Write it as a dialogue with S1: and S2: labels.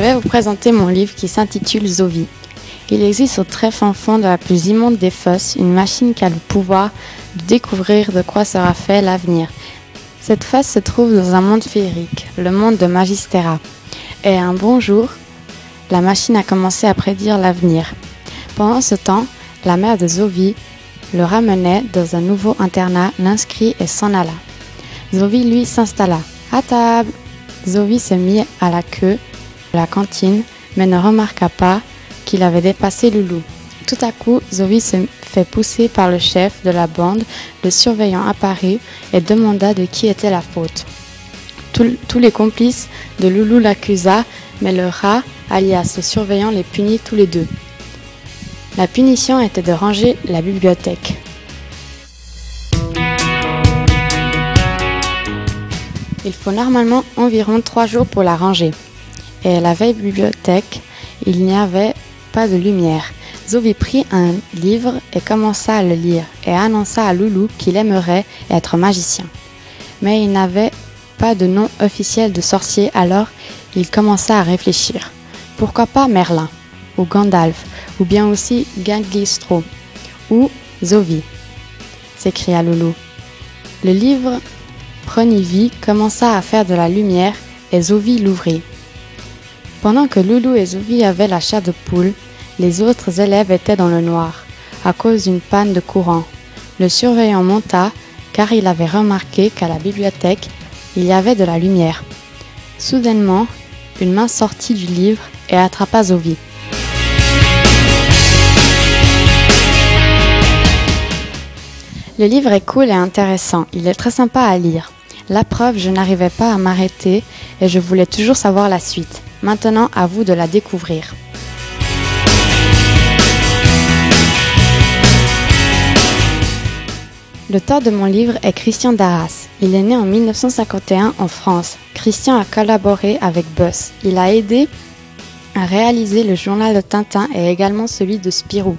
S1: vais vous présenter mon livre qui s'intitule Zovi. Il existe au très fin fond de la plus immonde des fosses une machine qui a le pouvoir de découvrir de quoi sera fait l'avenir. Cette fosse se trouve dans un monde féerique, le monde de Magistera. Et un bon jour, la machine a commencé à prédire l'avenir. Pendant ce temps, la mère de Zovi le ramenait dans un nouveau internat, l'inscrit et s'en alla. Zovi, lui, s'installa. À table Zovi se mit à la queue la cantine, mais ne remarqua pas qu'il avait dépassé Loulou. Tout à coup, Zovi se fait pousser par le chef de la bande. Le surveillant apparut et demanda de qui était la faute. tous les complices de Loulou l'accusa, mais le rat, alias le surveillant, les punit tous les deux. La punition était de ranger la bibliothèque. Il faut normalement environ trois jours pour la ranger. Et la veille bibliothèque, il n'y avait pas de lumière. Zovi prit un livre et commença à le lire et annonça à Loulou qu'il aimerait être magicien. Mais il n'avait pas de nom officiel de sorcier alors il commença à réfléchir. Pourquoi pas Merlin ou Gandalf ou bien aussi Ganglistro ou Zovi s'écria Loulou. Le livre prenit vie, commença à faire de la lumière et Zovi l'ouvrit. Pendant que Loulou et Zovi avaient la chair de poule, les autres élèves étaient dans le noir, à cause d'une panne de courant. Le surveillant monta, car il avait remarqué qu'à la bibliothèque, il y avait de la lumière. Soudainement, une main sortit du livre et attrapa Zovi. Le livre est cool et intéressant, il est très sympa à lire. La preuve, je n'arrivais pas à m'arrêter et je voulais toujours savoir la suite. Maintenant, à vous de la découvrir. L'auteur de mon livre est Christian Darras. Il est né en 1951 en France. Christian a collaboré avec Buzz. Il a aidé à réaliser le journal de Tintin et également celui de Spirou.